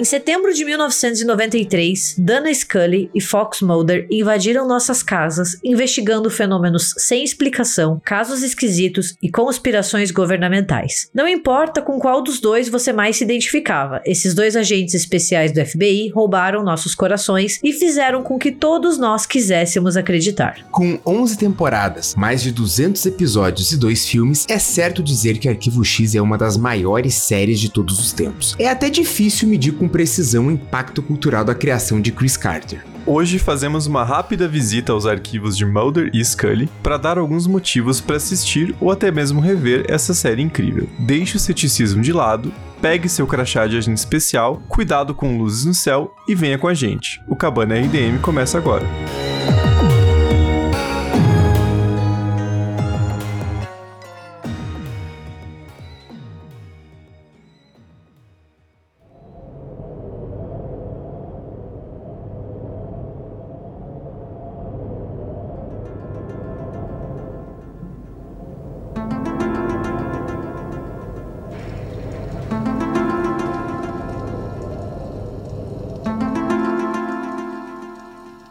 Em setembro de 1993, Dana Scully e Fox Mulder invadiram nossas casas, investigando fenômenos sem explicação, casos esquisitos e conspirações governamentais. Não importa com qual dos dois você mais se identificava, esses dois agentes especiais do FBI roubaram nossos corações e fizeram com que todos nós quiséssemos acreditar. Com 11 temporadas, mais de 200 episódios e dois filmes, é certo dizer que Arquivo X é uma das maiores séries de todos os tempos. É até difícil medir com precisão o impacto cultural da criação de Chris Carter. Hoje fazemos uma rápida visita aos arquivos de Mulder e Scully para dar alguns motivos para assistir ou até mesmo rever essa série incrível. Deixe o ceticismo de lado, pegue seu crachá de agente especial, cuidado com luzes no céu e venha com a gente. O Cabana RDM começa agora.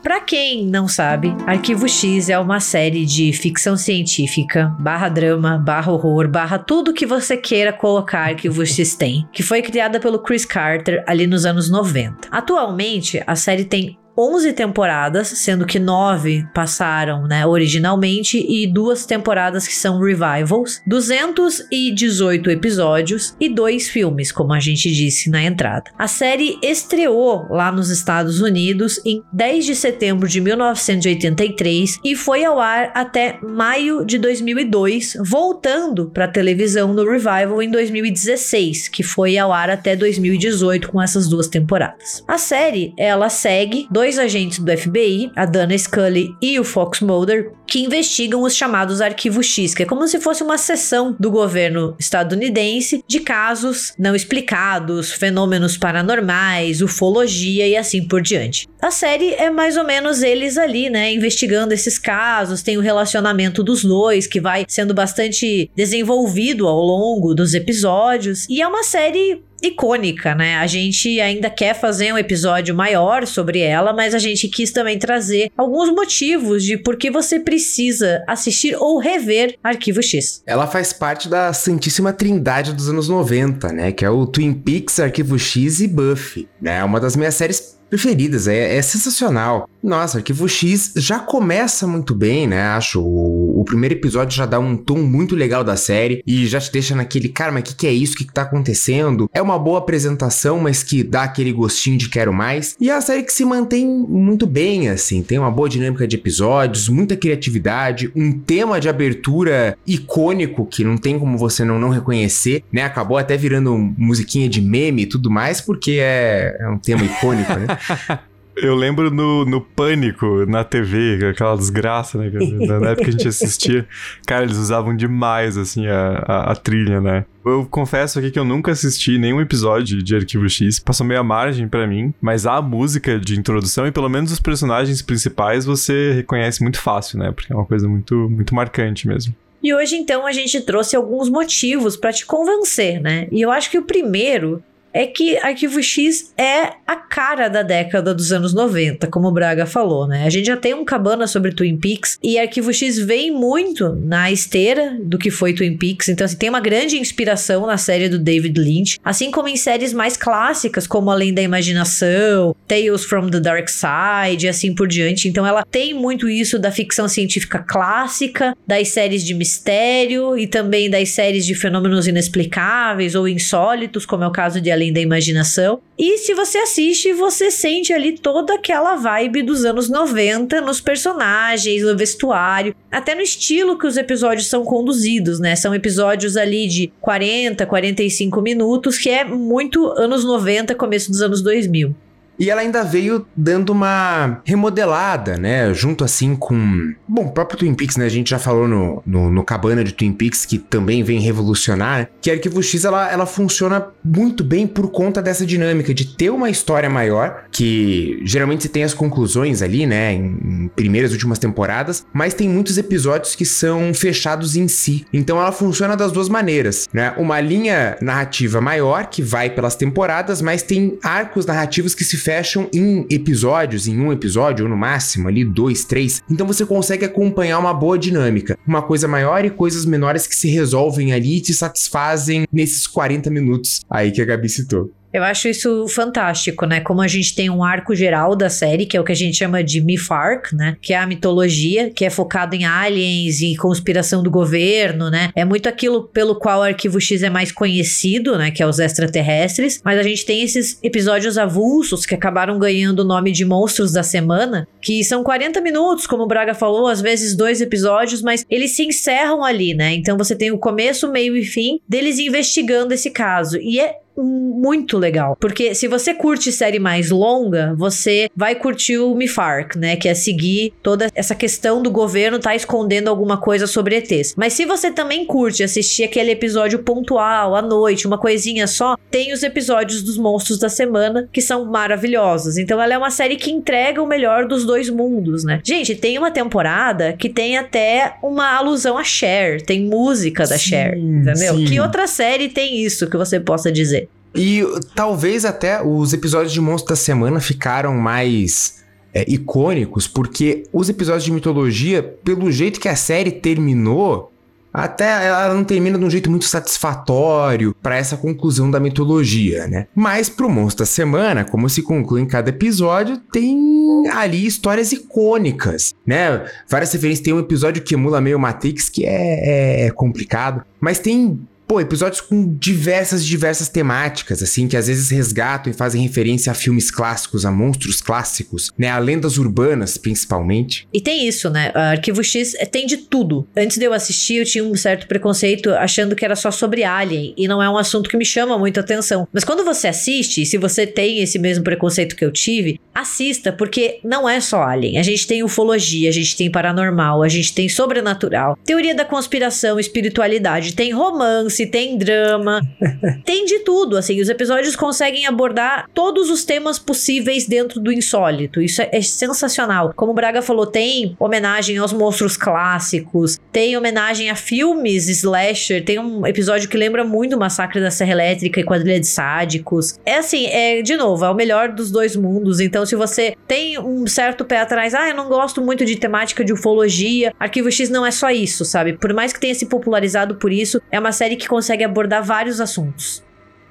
Pra quem não sabe, Arquivo X é uma série de ficção científica, barra drama, barra horror, barra tudo que você queira colocar Arquivo X tem, que foi criada pelo Chris Carter ali nos anos 90. Atualmente, a série tem 11 temporadas, sendo que 9 passaram, né, originalmente e duas temporadas que são revivals, 218 episódios e dois filmes, como a gente disse na entrada. A série estreou lá nos Estados Unidos em 10 de setembro de 1983 e foi ao ar até maio de 2002, voltando para televisão no revival em 2016, que foi ao ar até 2018 com essas duas temporadas. A série, ela segue dois agentes do FBI, a Dana Scully e o Fox Mulder, que investigam os chamados arquivos X, que é como se fosse uma seção do governo estadunidense de casos não explicados, fenômenos paranormais, ufologia e assim por diante. A série é mais ou menos eles ali, né, investigando esses casos, tem o relacionamento dos dois que vai sendo bastante desenvolvido ao longo dos episódios, e é uma série icônica, né? A gente ainda quer fazer um episódio maior sobre ela, mas a gente quis também trazer alguns motivos de por que você precisa assistir ou rever Arquivo X. Ela faz parte da Santíssima Trindade dos anos 90, né? Que é o Twin Peaks, Arquivo X e Buffy, né? É uma das minhas séries preferidas, é, é, sensacional. Nossa, Arquivo X já começa muito bem, né? Acho. O, o, primeiro episódio já dá um tom muito legal da série e já te deixa naquele, cara, mas o que, que é isso? O que, que tá acontecendo? É uma boa apresentação, mas que dá aquele gostinho de quero mais. E é a série que se mantém muito bem, assim. Tem uma boa dinâmica de episódios, muita criatividade, um tema de abertura icônico que não tem como você não, não reconhecer, né? Acabou até virando musiquinha de meme e tudo mais, porque é, é um tema icônico, né? Eu lembro no, no Pânico, na TV, aquela desgraça, né? Na época que a gente assistia. Cara, eles usavam demais, assim, a, a, a, trilha, né? Eu confesso aqui que eu nunca assisti nenhum episódio de Arquivo X. Passou meio a margem para mim. Mas a música de introdução e pelo menos os personagens principais você reconhece muito fácil, né? Porque é uma coisa muito, muito marcante mesmo. E hoje, então, a gente trouxe alguns motivos para te convencer, né? E eu acho que o primeiro é que Arquivo X é a cara da década dos anos 90, como o Braga falou, né? A gente já tem um cabana sobre Twin Peaks e Arquivo X vem muito na esteira do que foi Twin Peaks, então assim, tem uma grande inspiração na série do David Lynch, assim como em séries mais clássicas como Além da Imaginação, Tales from the Dark Side e assim por diante. Então ela tem muito isso da ficção científica clássica, das séries de mistério e também das séries de fenômenos inexplicáveis ou insólitos, como é o caso de além da imaginação. E se você assiste, você sente ali toda aquela vibe dos anos 90 nos personagens, no vestuário, até no estilo que os episódios são conduzidos, né? São episódios ali de 40, 45 minutos, que é muito anos 90, começo dos anos 2000. E ela ainda veio dando uma remodelada, né? Junto assim com. Bom, o próprio Twin Peaks, né? A gente já falou no, no, no Cabana de Twin Peaks, que também vem revolucionar, que a Arquivo X ela, ela funciona muito bem por conta dessa dinâmica de ter uma história maior, que geralmente você tem as conclusões ali, né? Em, em primeiras últimas temporadas, mas tem muitos episódios que são fechados em si. Então ela funciona das duas maneiras, né? Uma linha narrativa maior que vai pelas temporadas, mas tem arcos narrativos que se fecham em episódios, em um episódio, ou no máximo ali dois, três. Então você consegue acompanhar uma boa dinâmica. Uma coisa maior e coisas menores que se resolvem ali e te satisfazem nesses 40 minutos aí que a Gabi citou. Eu acho isso fantástico, né? Como a gente tem um arco geral da série, que é o que a gente chama de Mythark, né? Que é a mitologia, que é focado em aliens e conspiração do governo, né? É muito aquilo pelo qual o Arquivo X é mais conhecido, né? Que é os extraterrestres. Mas a gente tem esses episódios avulsos que acabaram ganhando o nome de Monstros da Semana, que são 40 minutos, como o Braga falou, às vezes dois episódios, mas eles se encerram ali, né? Então você tem o começo, meio e fim deles investigando esse caso. E é muito legal. Porque se você curte série mais longa, você vai curtir o Mifark, né? Que é seguir toda essa questão do governo tá escondendo alguma coisa sobre ETs. Mas se você também curte assistir aquele episódio pontual, à noite, uma coisinha só, tem os episódios dos monstros da semana que são maravilhosos. Então ela é uma série que entrega o melhor dos dois mundos, né? Gente, tem uma temporada que tem até uma alusão a Cher, tem música da sim, Cher, entendeu? Sim. Que outra série tem isso que você possa dizer? E talvez até os episódios de Monstro da Semana ficaram mais é, icônicos, porque os episódios de mitologia, pelo jeito que a série terminou, até ela não termina de um jeito muito satisfatório para essa conclusão da mitologia, né? Mas pro Monstro da Semana, como se conclui em cada episódio, tem ali histórias icônicas, né? Várias referências. Tem um episódio que emula meio Matrix, que é, é, é complicado, mas tem pô, episódios com diversas, diversas temáticas, assim, que às vezes resgatam e fazem referência a filmes clássicos, a monstros clássicos, né? A lendas urbanas, principalmente. E tem isso, né? Arquivo X é, tem de tudo. Antes de eu assistir, eu tinha um certo preconceito achando que era só sobre Alien, e não é um assunto que me chama muito atenção. Mas quando você assiste, se você tem esse mesmo preconceito que eu tive, assista, porque não é só Alien. A gente tem ufologia, a gente tem paranormal, a gente tem sobrenatural, teoria da conspiração, espiritualidade, tem romance, se tem drama, tem de tudo, assim, os episódios conseguem abordar todos os temas possíveis dentro do insólito. Isso é, é sensacional. Como o Braga falou, tem homenagem aos monstros clássicos, tem homenagem a filmes slasher, tem um episódio que lembra muito o Massacre da Serra Elétrica e Quadrilha de Sádicos. É assim, é de novo, é o melhor dos dois mundos. Então, se você tem um certo pé atrás, ah, eu não gosto muito de temática de ufologia, Arquivo X não é só isso, sabe? Por mais que tenha se popularizado por isso, é uma série que consegue abordar vários assuntos.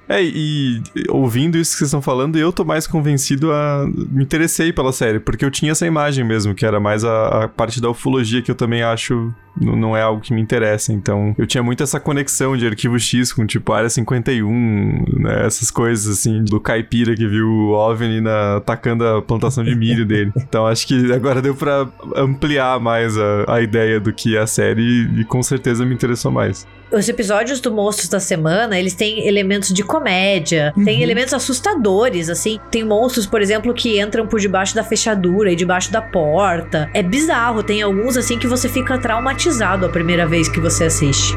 É, e ouvindo isso que vocês estão falando, eu tô mais convencido a. Me interessei pela série, porque eu tinha essa imagem mesmo, que era mais a, a parte da ufologia que eu também acho não é algo que me interessa. Então, eu tinha muito essa conexão de arquivo X com, tipo, Área 51, né? Essas coisas, assim, do caipira que viu o OVNI na, atacando a plantação de milho dele. Então, acho que agora deu para ampliar mais a, a ideia do que é a série e, e com certeza me interessou mais os episódios do Monstros da Semana, eles têm elementos de comédia, uhum. tem elementos assustadores, assim. Tem monstros, por exemplo, que entram por debaixo da fechadura e debaixo da porta. É bizarro, tem alguns, assim, que você fica traumatizado a primeira vez que você assiste.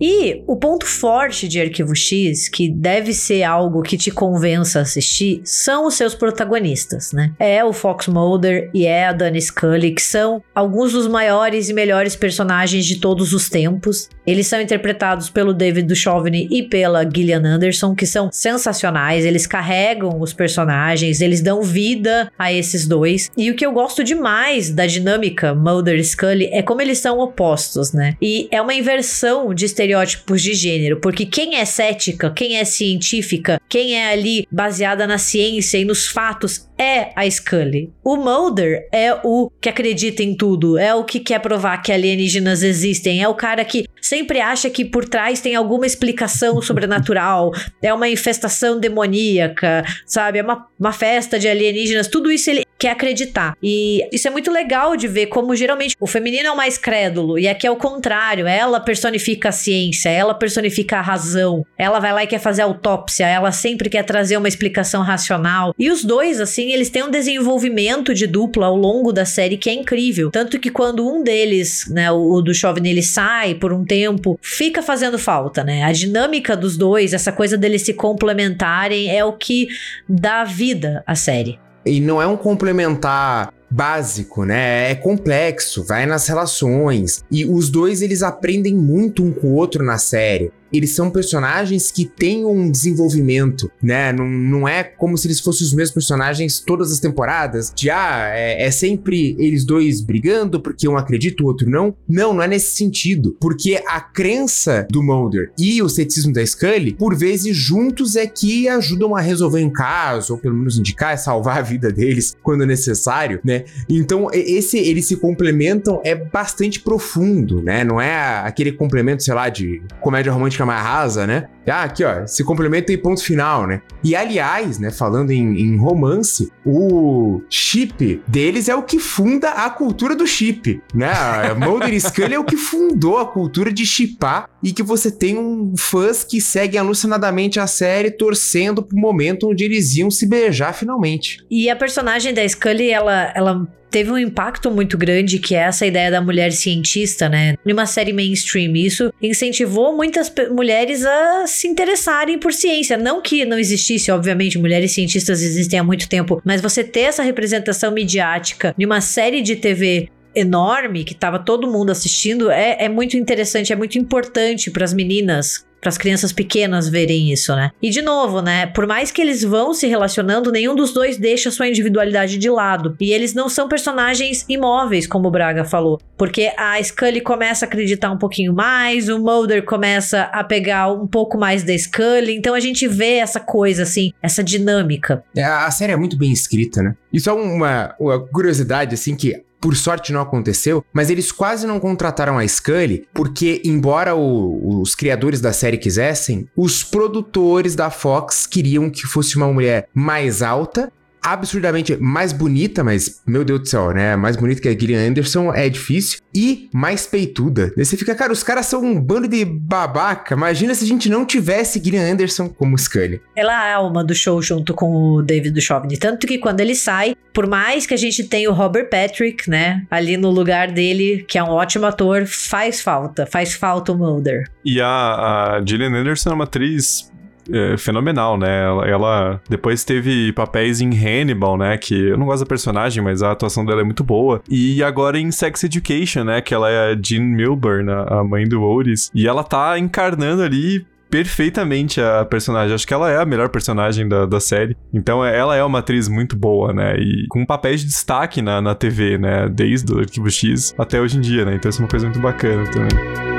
E o ponto forte de Arquivo X, que deve ser algo que te convença a assistir, são os seus protagonistas, né? É o Fox Mulder e é a Dani Scully, que são alguns dos maiores e melhores personagens de todos os tempos. Eles são interpretados pelo David Duchovny e pela Gillian Anderson, que são sensacionais. Eles carregam os personagens, eles dão vida a esses dois. E o que eu gosto demais da dinâmica Mulder e Scully é como eles são opostos, né? E é uma inversão de estereótipos de gênero, porque quem é cética, quem é científica, quem é ali baseada na ciência e nos fatos é a Scully. O Mulder é o que acredita em tudo, é o que quer provar que alienígenas existem, é o cara que sempre acha que por trás tem alguma explicação sobrenatural, é uma infestação demoníaca, sabe? É uma, uma festa de alienígenas, tudo isso ele quer acreditar. E isso é muito legal de ver como geralmente o feminino é o mais crédulo e aqui é o contrário. Ela personifica a ciência, ela personifica a razão. Ela vai lá e quer fazer autópsia, ela sempre quer trazer uma explicação racional. E os dois, assim, eles têm um desenvolvimento de dupla ao longo da série que é incrível. Tanto que quando um deles, né, o, do Chauvin, ele sai por um tempo, fica fazendo falta, né? A dinâmica dos dois, essa coisa deles se complementarem é o que dá vida à série. E não é um complementar básico, né? É complexo, vai nas relações. E os dois eles aprendem muito um com o outro na série eles são personagens que têm um desenvolvimento, né? Não, não é como se eles fossem os mesmos personagens todas as temporadas, de ah, é, é sempre eles dois brigando porque um acredita, o outro não. Não, não é nesse sentido. Porque a crença do Mulder e o ceticismo da Scully, por vezes juntos é que ajudam a resolver um caso, ou pelo menos indicar, salvar a vida deles quando necessário, né? Então, esse eles se complementam é bastante profundo, né? Não é aquele complemento, sei lá, de comédia romântica mais rasa, né? Ah, aqui, ó, se complementa e ponto final, né? E aliás, né, falando em, em, romance, o chip deles é o que funda a cultura do chip, né? A Mulder e Scully é o que fundou a cultura de chipar e que você tem um fãs que seguem alucinadamente a série torcendo pro momento onde eles iam se beijar finalmente. E a personagem da Scully, ela, ela teve um impacto muito grande, que é essa ideia da mulher cientista, né? Numa série mainstream. Isso incentivou muitas mulheres a se interessarem por ciência. Não que não existisse, obviamente, mulheres cientistas existem há muito tempo, mas você ter essa representação midiática de uma série de TV enorme que estava todo mundo assistindo é, é muito interessante, é muito importante para as meninas para as crianças pequenas verem isso, né? E de novo, né? Por mais que eles vão se relacionando, nenhum dos dois deixa sua individualidade de lado. E eles não são personagens imóveis, como o Braga falou. Porque a Scully começa a acreditar um pouquinho mais, o Mulder começa a pegar um pouco mais da Scully. Então a gente vê essa coisa, assim, essa dinâmica. É, a série é muito bem escrita, né? Isso é uma, uma curiosidade, assim, que por sorte não aconteceu, mas eles quase não contrataram a Scully, porque, embora o, os criadores da série quisessem, os produtores da Fox queriam que fosse uma mulher mais alta absurdamente mais bonita, mas, meu Deus do céu, né? Mais bonita que a Gillian Anderson é difícil. E mais peituda. Daí você fica, cara, os caras são um bando de babaca. Imagina se a gente não tivesse Gillian Anderson como Scully. Ela é a alma do show junto com o David Duchovny. Tanto que quando ele sai, por mais que a gente tenha o Robert Patrick, né? Ali no lugar dele, que é um ótimo ator, faz falta. Faz falta o Mulder. E a, a Gillian Anderson é uma atriz é, fenomenal, né? Ela, ela, depois teve papéis em Hannibal, né? Que eu não gosto da personagem, mas a atuação dela é muito boa. E agora em Sex Education, né? Que ela é a Jean Milburn, a mãe do Otis. E ela tá encarnando ali perfeitamente a personagem. Acho que ela é a melhor personagem da, da série. Então é, ela é uma atriz muito boa, né? E com papéis de destaque na, na TV, né? Desde o Arquivo X até hoje em dia, né? Então isso é uma coisa muito bacana também.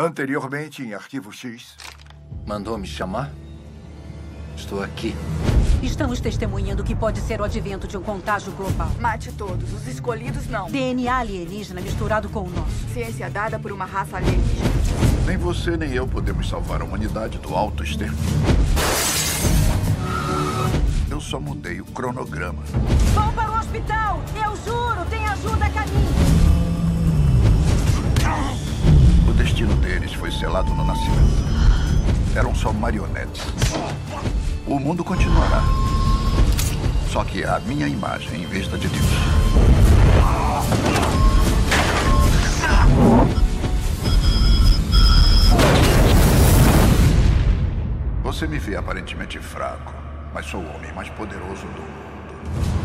Anteriormente, em Arquivo X. Mandou me chamar? Estou aqui. Estamos testemunhando que pode ser o advento de um contágio global. Mate todos, os escolhidos não. DNA alienígena misturado com o nosso. Ciência dada por uma raça alienígena. Nem você nem eu podemos salvar a humanidade do alto externo. Eu só mudei o cronograma. Vão para o hospital! Eu juro, tem ajuda a caminho! Destino deles foi selado no nascimento. Eram só marionetes. O mundo continuará. Só que a minha imagem em vez da de Deus. Você me vê aparentemente fraco, mas sou o homem mais poderoso do mundo.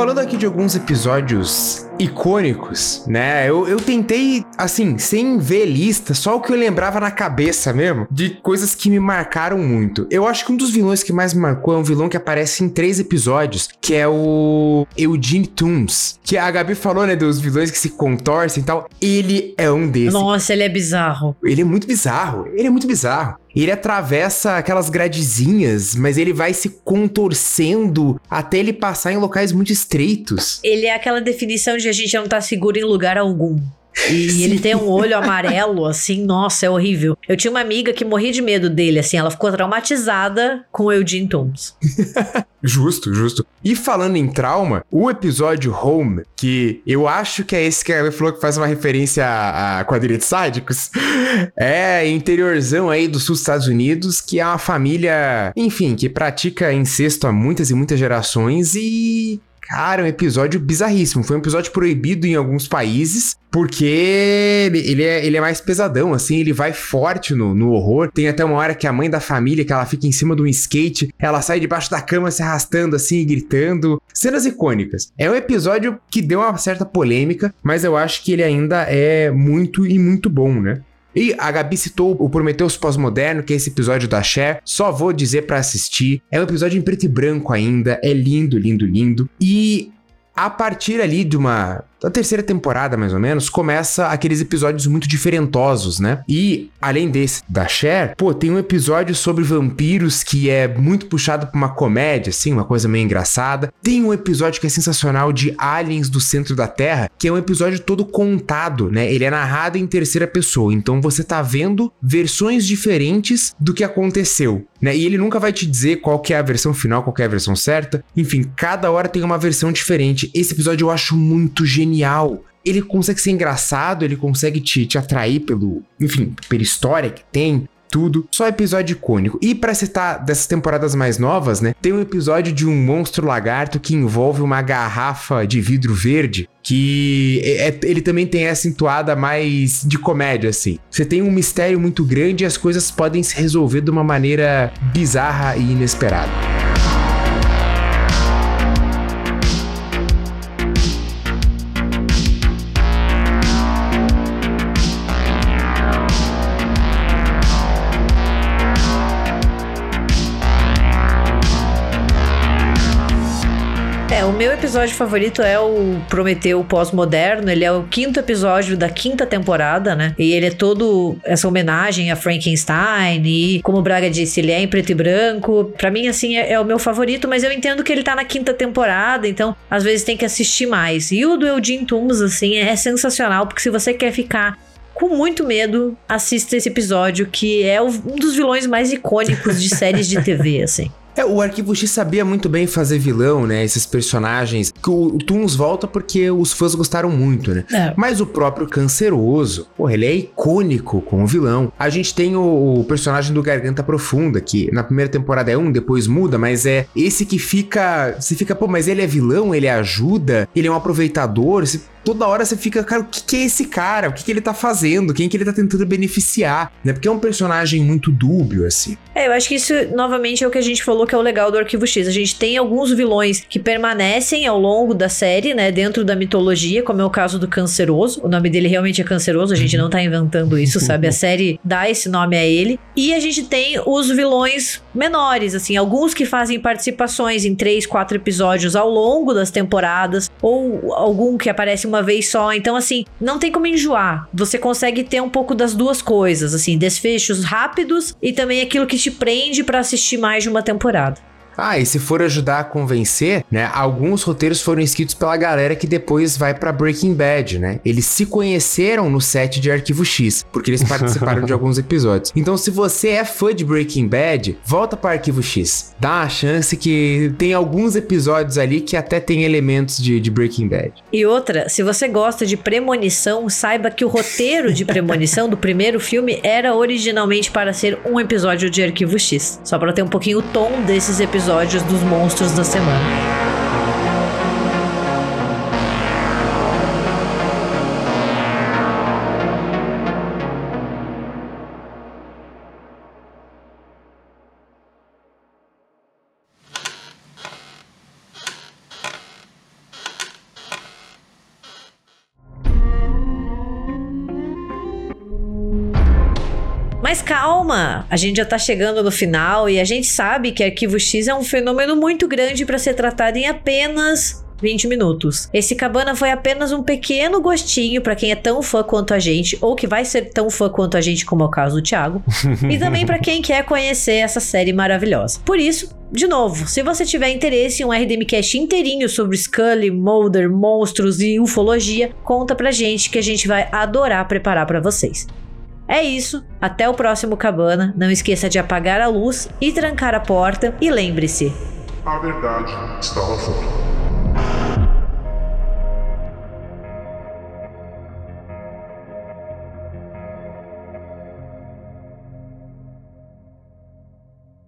Falando aqui de alguns episódios icônicos, né? Eu, eu tentei, assim, sem ver lista, só o que eu lembrava na cabeça mesmo, de coisas que me marcaram muito. Eu acho que um dos vilões que mais me marcou é um vilão que aparece em três episódios, que é o Eugene Tooms. Que a Gabi falou, né, dos vilões que se contorcem e tal. Ele é um desses. Nossa, ele é bizarro. Ele é muito bizarro. Ele é muito bizarro. Ele atravessa aquelas gradezinhas, mas ele vai se contorcendo até ele passar em locais muito estreitos. Ele é aquela definição de a gente não tá seguro em lugar algum. E ele tem um olho amarelo, assim, nossa, é horrível. Eu tinha uma amiga que morria de medo dele, assim, ela ficou traumatizada com o Eugene Tooms. Justo, justo. E falando em trauma, o episódio Home, que eu acho que é esse que a falou que faz uma referência a, a quadrilha de sádicos, é interiorzão aí do sul dos Estados Unidos, que é uma família, enfim, que pratica incesto há muitas e muitas gerações e Cara, um episódio bizarríssimo. Foi um episódio proibido em alguns países, porque ele é, ele é mais pesadão, assim, ele vai forte no, no horror. Tem até uma hora que a mãe da família, que ela fica em cima de um skate, ela sai debaixo da cama se arrastando assim e gritando. Cenas icônicas. É um episódio que deu uma certa polêmica, mas eu acho que ele ainda é muito e muito bom, né? E a Gabi citou o Prometheus Pós-Moderno, que é esse episódio da Cher. Só vou dizer para assistir. É um episódio em preto e branco ainda. É lindo, lindo, lindo. E a partir ali de uma da terceira temporada, mais ou menos, começa aqueles episódios muito diferentosos, né? E, além desse da Cher, pô, tem um episódio sobre vampiros que é muito puxado pra uma comédia, assim, uma coisa meio engraçada. Tem um episódio que é sensacional de Aliens do Centro da Terra, que é um episódio todo contado, né? Ele é narrado em terceira pessoa, então você tá vendo versões diferentes do que aconteceu. Né? E ele nunca vai te dizer qual que é a versão final, qual é a versão certa. Enfim, cada hora tem uma versão diferente. Esse episódio eu acho muito genial genial. Ele consegue ser engraçado, ele consegue te, te atrair pelo, enfim, pela história que tem, tudo. Só episódio icônico. E para citar dessas temporadas mais novas, né? Tem um episódio de um monstro lagarto que envolve uma garrafa de vidro verde. Que é, é ele também tem essa entoada mais de comédia, assim. Você tem um mistério muito grande e as coisas podem se resolver de uma maneira bizarra e inesperada. Meu episódio favorito é o Prometeu Pós-Moderno. Ele é o quinto episódio da quinta temporada, né? E ele é todo essa homenagem a Frankenstein. E, como o Braga disse, ele é em preto e branco. Para mim, assim, é, é, o meu favorito, mas eu entendo que ele tá na quinta temporada, então às vezes tem que assistir mais. E o do Eugene Toombs, assim, é sensacional, porque se você quer ficar com muito medo, assista esse episódio, que é um dos vilões mais icônicos de séries de TV, assim. É, o Arquivo X sabia muito bem fazer vilão, né? Esses personagens. Que o, o Toons volta porque os fãs gostaram muito, né? É. Mas o próprio Canceroso, porra, ele é icônico como vilão. A gente tem o, o, personagem do Garganta Profunda, que na primeira temporada é um, depois muda, mas é esse que fica. Você fica, pô, mas ele é vilão, ele ajuda, ele é um aproveitador. Você toda hora você fica, cara, o que, que é esse cara? O que, que ele tá fazendo? Quem que ele tá tentando beneficiar? Né? Porque é um personagem muito dúbio, assim. É, eu acho que isso, novamente, é o que a gente falou que é o legal do Arquivo X. A gente tem alguns vilões que permanecem ao longo da série, né? Dentro da mitologia, como é o caso do Canceroso. O nome dele realmente é Canceroso, a gente não tá inventando isso, sabe? A série dá esse nome a ele. E a gente tem os vilões menores, assim, alguns que fazem participações em três, quatro episódios ao longo das temporadas, ou algum que aparece uma vez só. Então, assim, não tem como enjoar. Você consegue ter um pouco das duas coisas, assim, desfechos rápidos e também aquilo que te prende para assistir mais de uma temporada. Ah, e se for ajudar a convencer, né? Alguns roteiros foram escritos pela galera que depois vai para Breaking Bad, né? Eles se conheceram no set de Arquivo X, porque eles participaram de alguns episódios. Então, se você é fã de Breaking Bad, volta para Arquivo X. Dá uma chance que tem alguns episódios ali que até tem elementos de, de Breaking Bad. E outra, se você gosta de premonição, saiba que o roteiro de premonição do primeiro filme era originalmente para ser um episódio de Arquivo X. Só para ter um pouquinho o tom desses episódios episódios dos monstros da semana. A gente já tá chegando no final e a gente sabe que Arquivo X é um fenômeno muito grande para ser tratado em apenas 20 minutos. Esse Cabana foi apenas um pequeno gostinho para quem é tão fã quanto a gente, ou que vai ser tão fã quanto a gente, como é o caso do Thiago, e também para quem quer conhecer essa série maravilhosa. Por isso, de novo, se você tiver interesse em um RDMcast inteirinho sobre Scully, Mulder, monstros e ufologia, conta pra gente que a gente vai adorar preparar para vocês. É isso, até o próximo Cabana. Não esqueça de apagar a luz e trancar a porta e lembre-se, A verdade está lá fora.